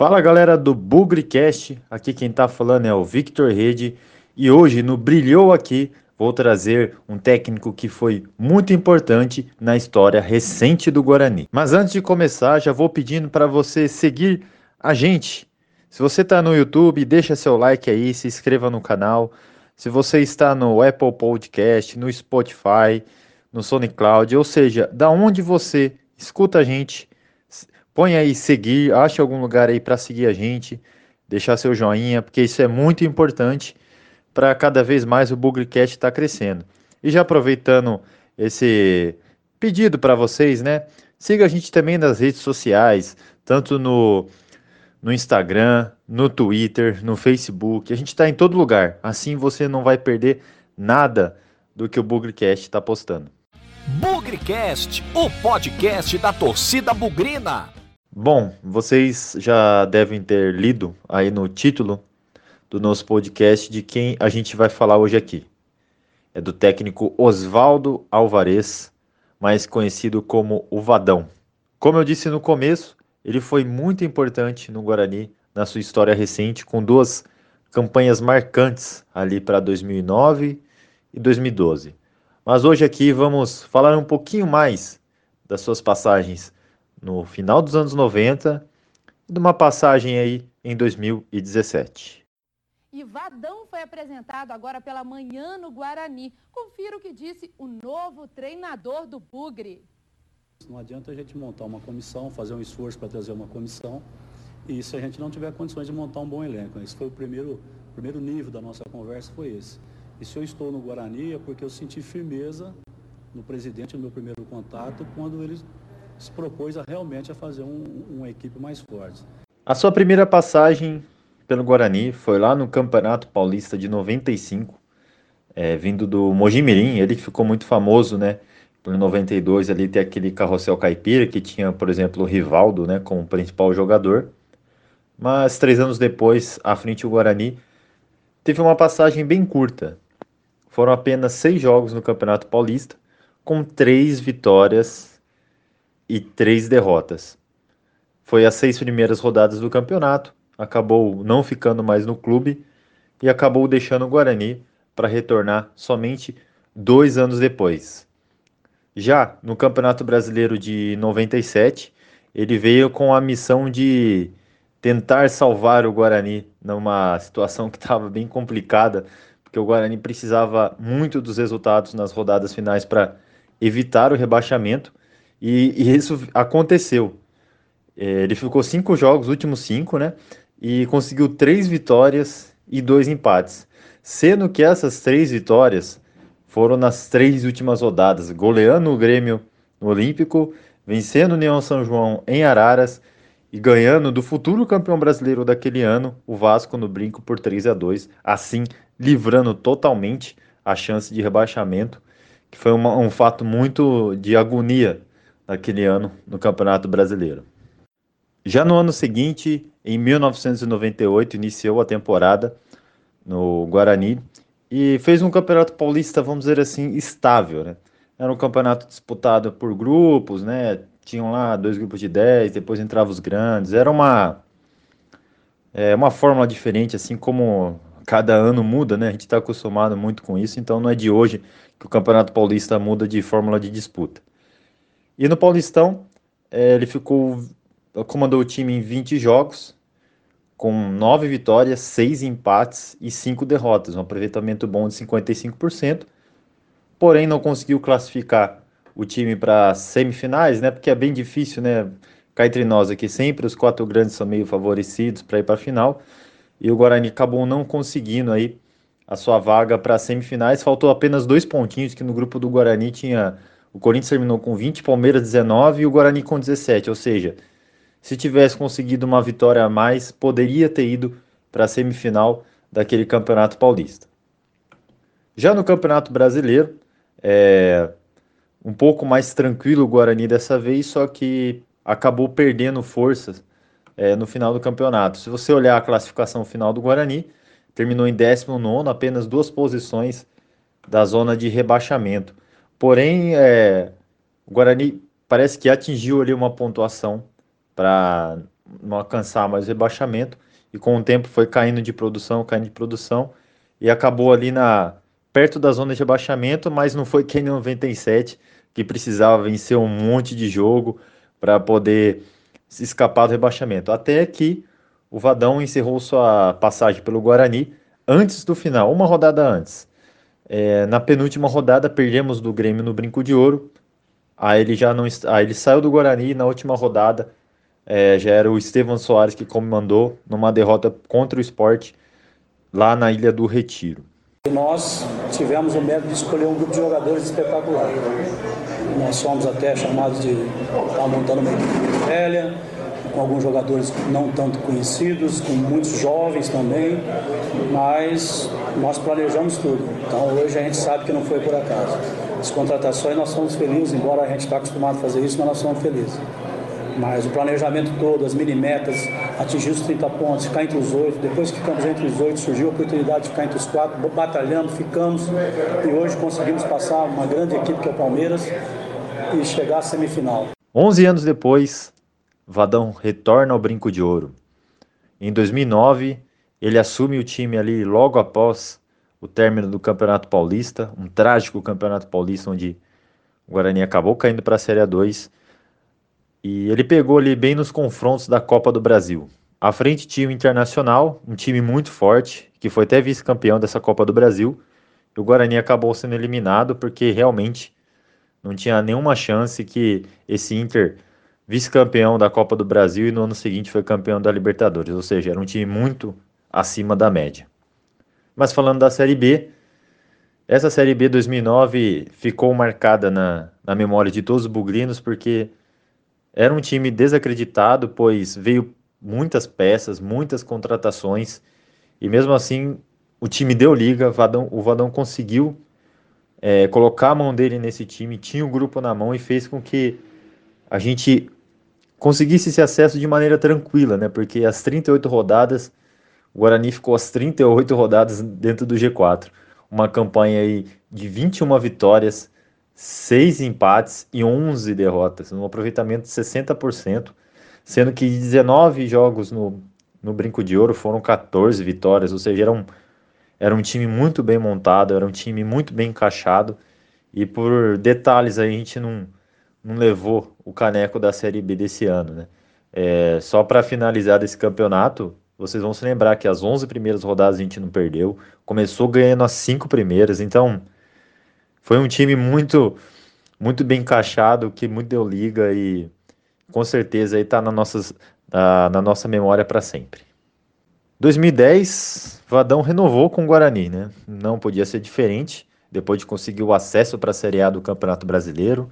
Fala galera do Bugrecast, aqui quem tá falando é o Victor Rede e hoje no Brilhou Aqui vou trazer um técnico que foi muito importante na história recente do Guarani. Mas antes de começar, já vou pedindo para você seguir a gente. Se você está no YouTube, deixa seu like aí, se inscreva no canal. Se você está no Apple Podcast, no Spotify, no SoundCloud, ou seja, da onde você escuta a gente, põe aí seguir, ache algum lugar aí para seguir a gente, deixar seu joinha, porque isso é muito importante para cada vez mais o Bugrecast estar tá crescendo. E já aproveitando esse pedido para vocês, né? Siga a gente também nas redes sociais, tanto no, no Instagram, no Twitter, no Facebook. A gente está em todo lugar. Assim você não vai perder nada do que o Bugrecast está postando. Bugrecast, o podcast da torcida bugrina. Bom, vocês já devem ter lido aí no título do nosso podcast de quem a gente vai falar hoje aqui. É do técnico Oswaldo Alvarez, mais conhecido como o Vadão. Como eu disse no começo, ele foi muito importante no Guarani na sua história recente, com duas campanhas marcantes ali para 2009 e 2012. Mas hoje aqui vamos falar um pouquinho mais das suas passagens no final dos anos 90 e de uma passagem aí em 2017. E Vadão foi apresentado agora pela manhã no Guarani. Confira o que disse o novo treinador do Bugre. Não adianta a gente montar uma comissão, fazer um esforço para trazer uma comissão, e se a gente não tiver condições de montar um bom elenco. Esse foi o primeiro, primeiro nível da nossa conversa, foi esse. E se eu estou no Guarani é porque eu senti firmeza no presidente no meu primeiro contato, quando ele se propôs a realmente a fazer um, uma equipe mais forte. A sua primeira passagem pelo Guarani foi lá no Campeonato Paulista de 95, é, vindo do Mojimirim, ele que ficou muito famoso, né? Por 92 ali ter aquele carrossel caipira que tinha, por exemplo, o Rivaldo, né, como principal jogador. Mas três anos depois, à frente do Guarani, teve uma passagem bem curta, foram apenas seis jogos no Campeonato Paulista, com três vitórias e três derrotas. Foi as seis primeiras rodadas do campeonato, acabou não ficando mais no clube e acabou deixando o Guarani para retornar somente dois anos depois. Já no Campeonato Brasileiro de 97, ele veio com a missão de tentar salvar o Guarani numa situação que estava bem complicada porque o Guarani precisava muito dos resultados nas rodadas finais para evitar o rebaixamento, e, e isso aconteceu. É, ele ficou cinco jogos, últimos cinco, né? E conseguiu três vitórias e dois empates. Sendo que essas três vitórias foram nas três últimas rodadas, goleando o Grêmio no Olímpico, vencendo o Neon São João em Araras e ganhando do futuro campeão brasileiro daquele ano, o Vasco no brinco por 3 a 2, assim livrando totalmente a chance de rebaixamento, que foi uma, um fato muito de agonia naquele ano no Campeonato Brasileiro. Já no ano seguinte, em 1998, iniciou a temporada no Guarani e fez um campeonato paulista, vamos dizer assim, estável. Né? Era um campeonato disputado por grupos, né? tinham lá dois grupos de 10, depois entravam os grandes. Era uma, é, uma fórmula diferente, assim como cada ano muda, né? A gente está acostumado muito com isso, então não é de hoje que o Campeonato Paulista muda de fórmula de disputa. E no Paulistão, é, ele ficou, comandou o time em 20 jogos, com 9 vitórias, 6 empates e 5 derrotas, um aproveitamento bom de 55%, porém não conseguiu classificar o time para semifinais, né? Porque é bem difícil, né? Cá entre nós aqui, sempre os quatro grandes são meio favorecidos para ir para a final e o Guarani acabou não conseguindo aí a sua vaga para semifinais. Faltou apenas dois pontinhos, que no grupo do Guarani tinha. O Corinthians terminou com 20, Palmeiras 19 e o Guarani com 17. Ou seja, se tivesse conseguido uma vitória a mais, poderia ter ido para a semifinal daquele Campeonato Paulista. Já no Campeonato Brasileiro, é um pouco mais tranquilo o Guarani dessa vez, só que acabou perdendo forças é, no final do campeonato. Se você olhar a classificação final do Guarani, terminou em 19, apenas duas posições da zona de rebaixamento. Porém, é, o Guarani parece que atingiu ali uma pontuação para não alcançar mais rebaixamento e com o tempo foi caindo de produção, caindo de produção e acabou ali na perto da zona de rebaixamento, mas não foi que em 97 que precisava vencer um monte de jogo para poder se escapar do rebaixamento. Até que o Vadão encerrou sua passagem pelo Guarani antes do final, uma rodada antes. É, na penúltima rodada perdemos do Grêmio no Brinco de Ouro. Aí ele já não, aí ele saiu do Guarani na última rodada é, já era o Estevam Soares que comandou numa derrota contra o esporte lá na Ilha do Retiro. Nós tivemos o mérito de escolher um grupo de jogadores espetacular. Nós fomos até chamados de estar montando uma equipe velha, com alguns jogadores não tanto conhecidos, com muitos jovens também, mas nós planejamos tudo. Então hoje a gente sabe que não foi por acaso. As contratações nós somos felizes, embora a gente está acostumado a fazer isso, mas nós somos felizes. Mas o planejamento todo, as mini-metas, atingir os 30 pontos, ficar entre os oito. Depois que ficamos entre os oito, surgiu a oportunidade de ficar entre os quatro, batalhando, ficamos. E hoje conseguimos passar uma grande equipe que é o Palmeiras e chegar à semifinal. 11 anos depois, Vadão retorna ao Brinco de Ouro. Em 2009, ele assume o time ali logo após o término do Campeonato Paulista, um trágico Campeonato Paulista onde o Guarani acabou caindo para a Série A2 e ele pegou ali bem nos confrontos da Copa do Brasil. À frente tinha o Internacional, um time muito forte, que foi até vice-campeão dessa Copa do Brasil. E o Guarani acabou sendo eliminado porque realmente não tinha nenhuma chance que esse Inter, vice-campeão da Copa do Brasil e no ano seguinte foi campeão da Libertadores. Ou seja, era um time muito acima da média. Mas falando da Série B, essa Série B 2009 ficou marcada na, na memória de todos os bugrinos porque era um time desacreditado, pois veio muitas peças, muitas contratações, e mesmo assim o time deu liga, Vadão, o Vadão conseguiu é, colocar a mão dele nesse time, tinha o grupo na mão e fez com que a gente conseguisse esse acesso de maneira tranquila, né? Porque as 38 rodadas, o Guarani ficou as 38 rodadas dentro do G4. Uma campanha aí de 21 vitórias, seis empates e 11 derrotas, um aproveitamento de 60%, sendo que 19 jogos no, no Brinco de Ouro foram 14 vitórias, ou seja, era um, era um time muito bem montado, era um time muito bem encaixado, e por detalhes a gente não, não levou o caneco da Série B desse ano, né? É, só para finalizar desse campeonato, vocês vão se lembrar que as 11 primeiras rodadas a gente não perdeu, começou ganhando as 5 primeiras, então foi um time muito muito bem encaixado, que muito deu liga e com certeza aí tá na, nossas, na, na nossa memória para sempre. 2010, Vadão renovou com o Guarani, né? Não podia ser diferente, depois de conseguir o acesso para a Série A do Campeonato Brasileiro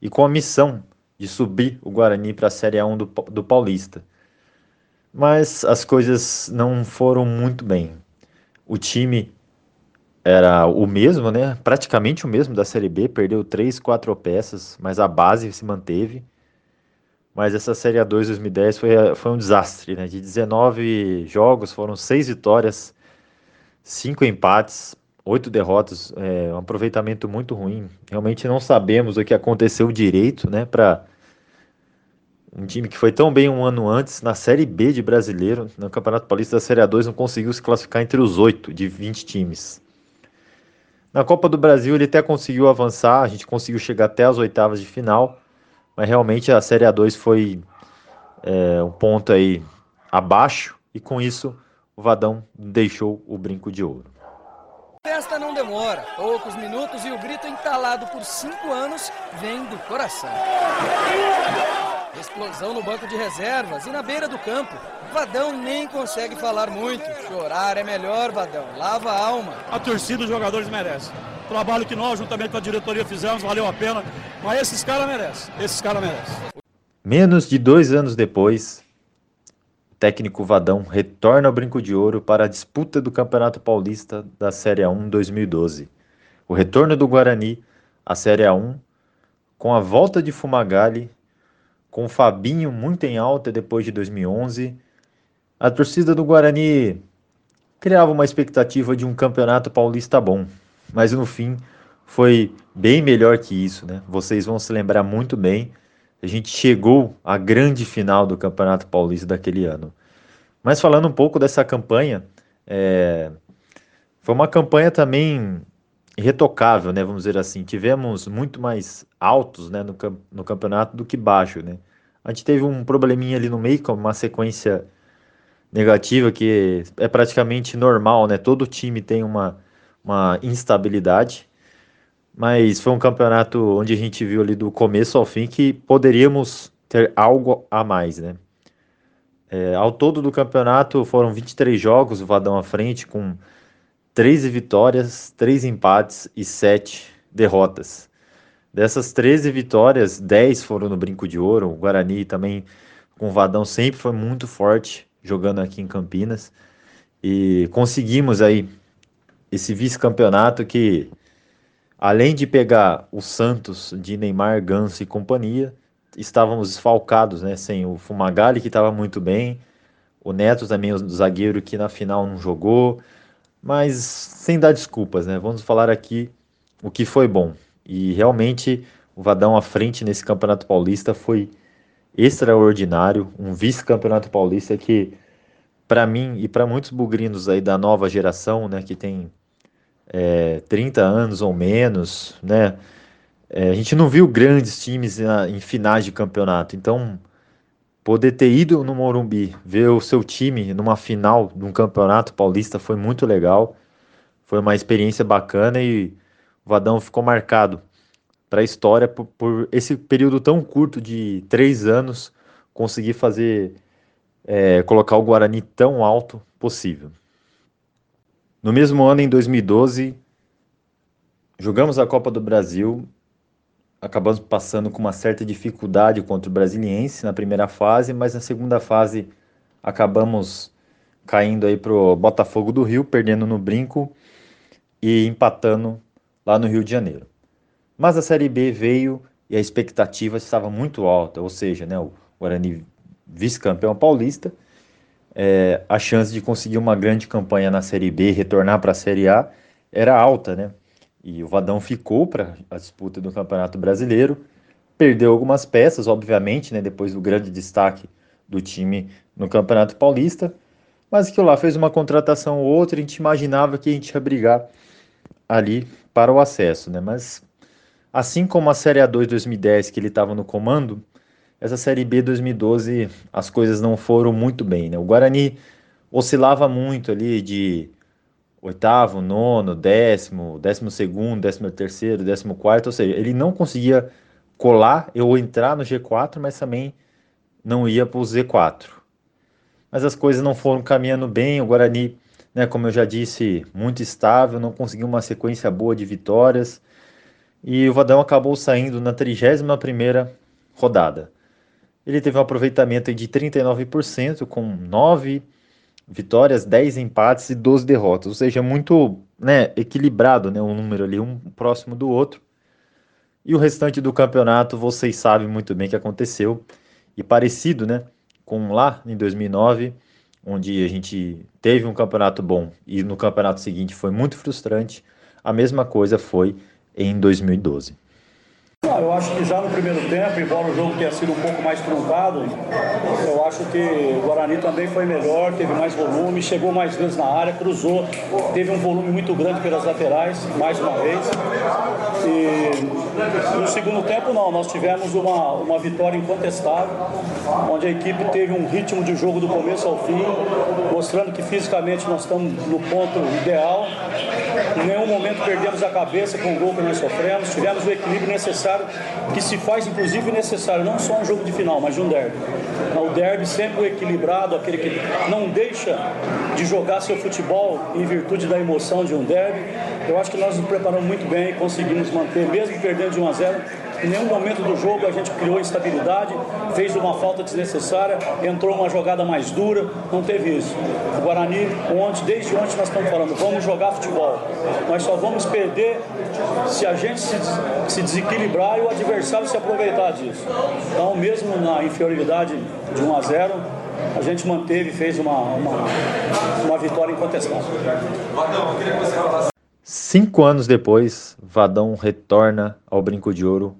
e com a missão de subir o Guarani para a Série A1 do, do Paulista. Mas as coisas não foram muito bem. O time era o mesmo, né? Praticamente o mesmo da Série B, perdeu três, quatro peças, mas a base se manteve. Mas essa Série A2 2010 foi, foi um desastre, né? De 19 jogos, foram seis vitórias, cinco empates, oito derrotas, é, um aproveitamento muito ruim. Realmente não sabemos o que aconteceu direito, né? Para um time que foi tão bem um ano antes, na Série B de brasileiro, no Campeonato Paulista da Série A2, não conseguiu se classificar entre os oito de 20 times. Na Copa do Brasil ele até conseguiu avançar, a gente conseguiu chegar até as oitavas de final, mas realmente a Série A2 foi é, um ponto aí abaixo e com isso o Vadão deixou o brinco de ouro. A festa não demora, poucos minutos e o grito entalado por cinco anos vem do coração. Explosão no banco de reservas e na beira do campo. Vadão nem consegue falar muito. Chorar é melhor, Vadão. Lava a alma. A torcida, os jogadores merecem. O trabalho que nós, juntamente com a diretoria, fizemos, valeu a pena. Mas esses caras merecem. Esses caras merecem. Menos de dois anos depois, técnico Vadão retorna ao Brinco de Ouro para a disputa do Campeonato Paulista da Série A1 2012. O retorno do Guarani à Série A1, com a volta de Fumagalli com o Fabinho muito em alta depois de 2011. A torcida do Guarani criava uma expectativa de um campeonato paulista bom, mas no fim foi bem melhor que isso, né? Vocês vão se lembrar muito bem a gente chegou à grande final do Campeonato Paulista daquele ano. Mas falando um pouco dessa campanha, é, foi uma campanha também irretocável, né? Vamos dizer assim. Tivemos muito mais altos né, no, no campeonato do que baixo, né? A gente teve um probleminha ali no meio, com uma sequência negativa que é praticamente normal, né? Todo time tem uma, uma instabilidade, mas foi um campeonato onde a gente viu ali do começo ao fim que poderíamos ter algo a mais, né? É, ao todo do campeonato foram 23 jogos, o Vadão à frente, com 13 vitórias, 3 empates e 7 derrotas. Dessas 13 vitórias, 10 foram no Brinco de Ouro. O Guarani também, com o Vadão, sempre foi muito forte jogando aqui em Campinas. E conseguimos aí esse vice-campeonato que, além de pegar o Santos de Neymar, Ganso e companhia, estávamos esfalcados, né? Sem o Fumagalli, que estava muito bem, o Neto também, o zagueiro que na final não jogou, mas sem dar desculpas, né? Vamos falar aqui o que foi bom. E realmente o Vadão à frente nesse Campeonato Paulista foi extraordinário, um vice-campeonato paulista que para mim e para muitos bugrinos aí da nova geração, né, que tem é, 30 anos ou menos, né, é, a gente não viu grandes times na, em finais de campeonato, então poder ter ido no Morumbi, ver o seu time numa final de um campeonato paulista foi muito legal, foi uma experiência bacana e o Vadão ficou marcado para a história por, por, esse período tão curto de três anos conseguir fazer é, colocar o Guarani tão alto possível. No mesmo ano, em 2012, jogamos a Copa do Brasil, acabamos passando com uma certa dificuldade contra o Brasiliense na primeira fase, mas na segunda fase acabamos caindo aí pro Botafogo do Rio, perdendo no brinco e empatando lá no Rio de Janeiro. Mas a Série B veio e a expectativa estava muito alta, ou seja, né, o Guarani vice-campeão paulista, é, a chance de conseguir uma grande campanha na Série B, retornar para a Série A, era alta, né? E o Vadão ficou para a disputa do Campeonato Brasileiro, perdeu algumas peças, obviamente, né, depois do grande destaque do time no Campeonato Paulista, mas que lá fez uma contratação ou outra, a gente imaginava que a gente ia brigar ali para o acesso, né? Mas assim como a Série A2 2010 que ele estava no comando, essa Série B 2012 as coisas não foram muito bem, né? O Guarani oscilava muito ali de oitavo, nono, décimo, décimo segundo, décimo terceiro, décimo quarto, ou seja, ele não conseguia colar ou entrar no G4, mas também não ia para o Z4. Mas as coisas não foram caminhando bem, o Guarani, né, como eu já disse, muito estável, não conseguiu uma sequência boa de vitórias, e o Vadão acabou saindo na 31ª rodada. Ele teve um aproveitamento de 39%, com 9 vitórias, 10 empates e 12 derrotas. Ou seja, muito né, equilibrado né, o número ali, um próximo do outro. E o restante do campeonato, vocês sabem muito bem o que aconteceu. E parecido né, com lá em 2009, onde a gente teve um campeonato bom e no campeonato seguinte foi muito frustrante, a mesma coisa foi em 2012. Eu acho que já no primeiro tempo, embora o jogo tenha sido um pouco mais truncado, eu acho que o Guarani também foi melhor, teve mais volume, chegou mais vezes na área, cruzou, teve um volume muito grande pelas laterais, mais uma vez. E no segundo tempo não, nós tivemos uma, uma vitória incontestável, onde a equipe teve um ritmo de jogo do começo ao fim, mostrando que fisicamente nós estamos no ponto ideal. Em nenhum momento perdemos a cabeça com o gol que nós sofremos, tivemos o equilíbrio necessário que se faz inclusive necessário, não só um jogo de final, mas de um derby. O derby sempre o equilibrado, aquele que não deixa de jogar seu futebol em virtude da emoção de um derby. Eu acho que nós nos preparamos muito bem e conseguimos manter, mesmo perdendo de 1 a 0, em nenhum momento do jogo a gente criou instabilidade, fez uma falta desnecessária, entrou uma jogada mais dura, não teve isso. O Guarani, ontem, desde ontem nós estamos falando, vamos jogar futebol. Nós só vamos perder se a gente se, se desequilibrar e o adversário se aproveitar disso. Então, mesmo na inferioridade de 1 a 0, a gente manteve e fez uma, uma, uma vitória incontestável. Cinco anos depois, Vadão retorna ao Brinco de Ouro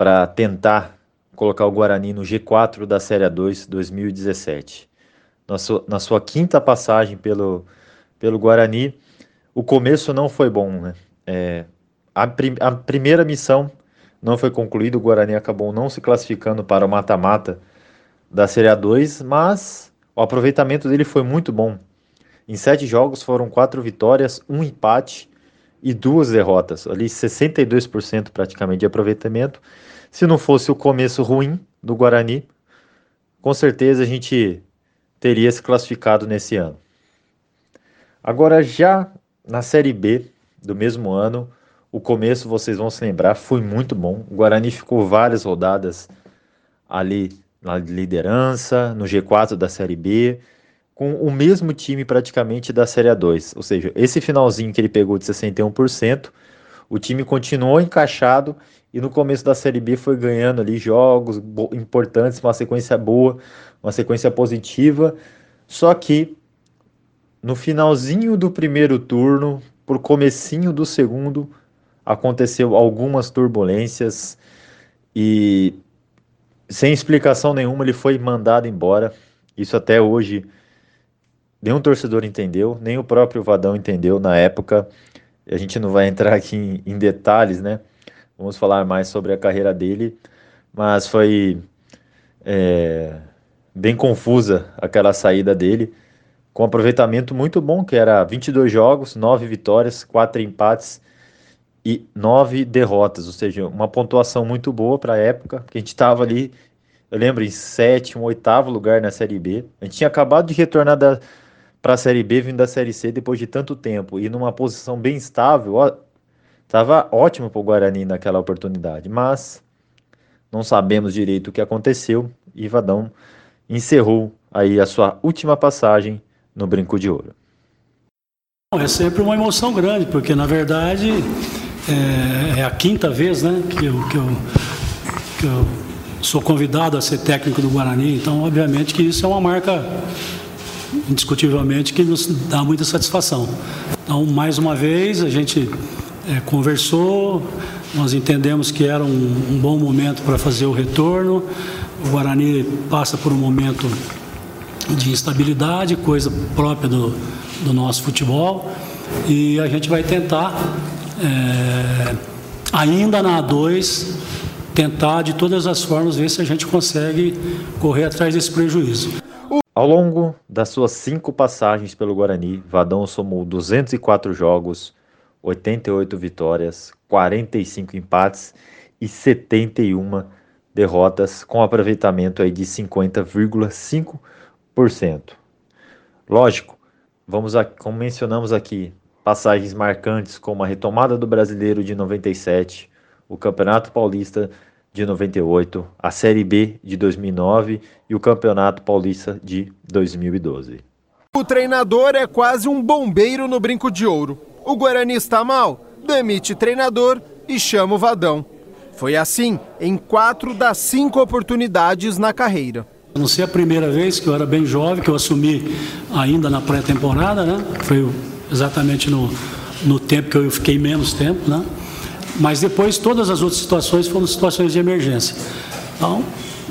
para tentar colocar o Guarani no G4 da Série A2 2017. Na sua, na sua quinta passagem pelo, pelo Guarani, o começo não foi bom. Né? É, a, prim, a primeira missão não foi concluída, o Guarani acabou não se classificando para o mata-mata da Série A2, mas o aproveitamento dele foi muito bom. Em sete jogos foram quatro vitórias, um empate e duas derrotas. Ali 62% praticamente de aproveitamento. Se não fosse o começo ruim do Guarani, com certeza a gente teria se classificado nesse ano. Agora já na Série B do mesmo ano, o começo vocês vão se lembrar foi muito bom. O Guarani ficou várias rodadas ali na liderança, no G4 da Série B, com o mesmo time praticamente da Série A2. Ou seja, esse finalzinho que ele pegou de 61%, o time continuou encaixado e no começo da Série B foi ganhando ali jogos importantes, uma sequência boa, uma sequência positiva. Só que no finalzinho do primeiro turno, por comecinho do segundo, aconteceu algumas turbulências e sem explicação nenhuma, ele foi mandado embora. Isso até hoje nenhum torcedor entendeu, nem o próprio Vadão entendeu na época. A gente não vai entrar aqui em, em detalhes, né? Vamos falar mais sobre a carreira dele, mas foi é, bem confusa aquela saída dele, com um aproveitamento muito bom, que era 22 jogos, 9 vitórias, 4 empates e nove derrotas, ou seja, uma pontuação muito boa para a época, porque a gente estava ali, eu lembro, em sétimo, oitavo lugar na Série B. A gente tinha acabado de retornar para a Série B, vindo da Série C depois de tanto tempo, e numa posição bem estável, estava ótimo para o Guarani naquela oportunidade, mas não sabemos direito o que aconteceu, e Vadão encerrou aí a sua última passagem no Brinco de Ouro. É sempre uma emoção grande, porque na verdade é, é, a quinta vez né, que, eu, que, eu, que eu sou convidado a ser técnico do Guarani, então obviamente que isso é uma marca indiscutivelmente que nos dá muita satisfação. Então, mais uma vez, a gente é, conversou, nós entendemos que era um, um bom momento para fazer o retorno. O Guarani passa por um momento de instabilidade, coisa própria do, do nosso futebol, e a gente vai tentar é, ainda na A2, tentar de todas as formas ver se a gente consegue correr atrás desse prejuízo. Ao longo das suas cinco passagens pelo Guarani, Vadão somou 204 jogos, 88 vitórias, 45 empates e 71 derrotas, com aproveitamento aí de 50,5%. Lógico, vamos a, como mencionamos aqui, passagens marcantes como a retomada do Brasileiro de 97, o Campeonato Paulista de 98, a Série B de 2009 e o Campeonato Paulista de 2012. O treinador é quase um bombeiro no brinco de ouro. O Guarani está mal, demite treinador e chama o Vadão. Foi assim em quatro das cinco oportunidades na carreira. Não sei a primeira vez que eu era bem jovem, que eu assumi ainda na pré-temporada, né? Foi exatamente no, no tempo que eu fiquei menos tempo, né? Mas depois todas as outras situações foram situações de emergência. Então,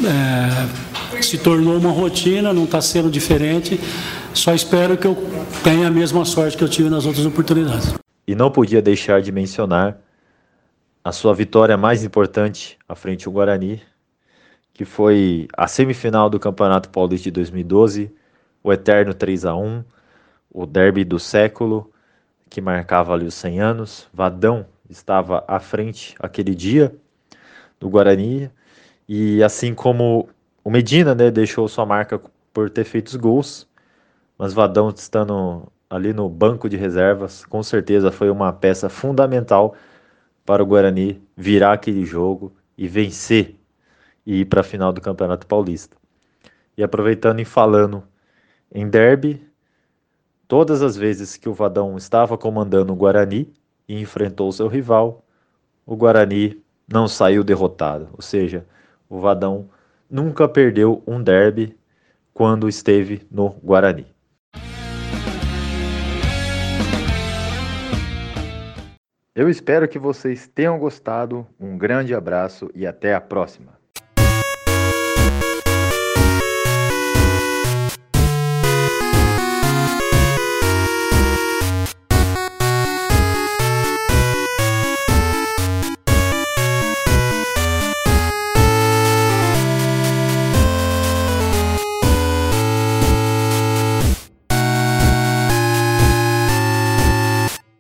é, se tornou uma rotina, não está sendo diferente. Só espero que eu tenha a mesma sorte que eu tive nas outras oportunidades. E não podia deixar de mencionar a sua vitória mais importante à frente do Guarani, que foi a semifinal do Campeonato Paulista de 2012, o eterno 3 a 1 o derby do século, que marcava ali os 100 anos. Vadão estava à frente aquele dia do Guarani, e assim como o Medina né, deixou sua marca por ter feito os gols, mas Vadão estando ali no banco de reservas, com certeza foi uma peça fundamental para o Guarani virar aquele jogo e vencer e ir para a final do Campeonato Paulista. E aproveitando e falando em derby, Todas as vezes que o Vadão estava comandando o Guarani e enfrentou seu rival, o Guarani não saiu derrotado. Ou seja, o Vadão nunca perdeu um derby quando esteve no Guarani. Eu espero que vocês tenham gostado. Um grande abraço e até a próxima.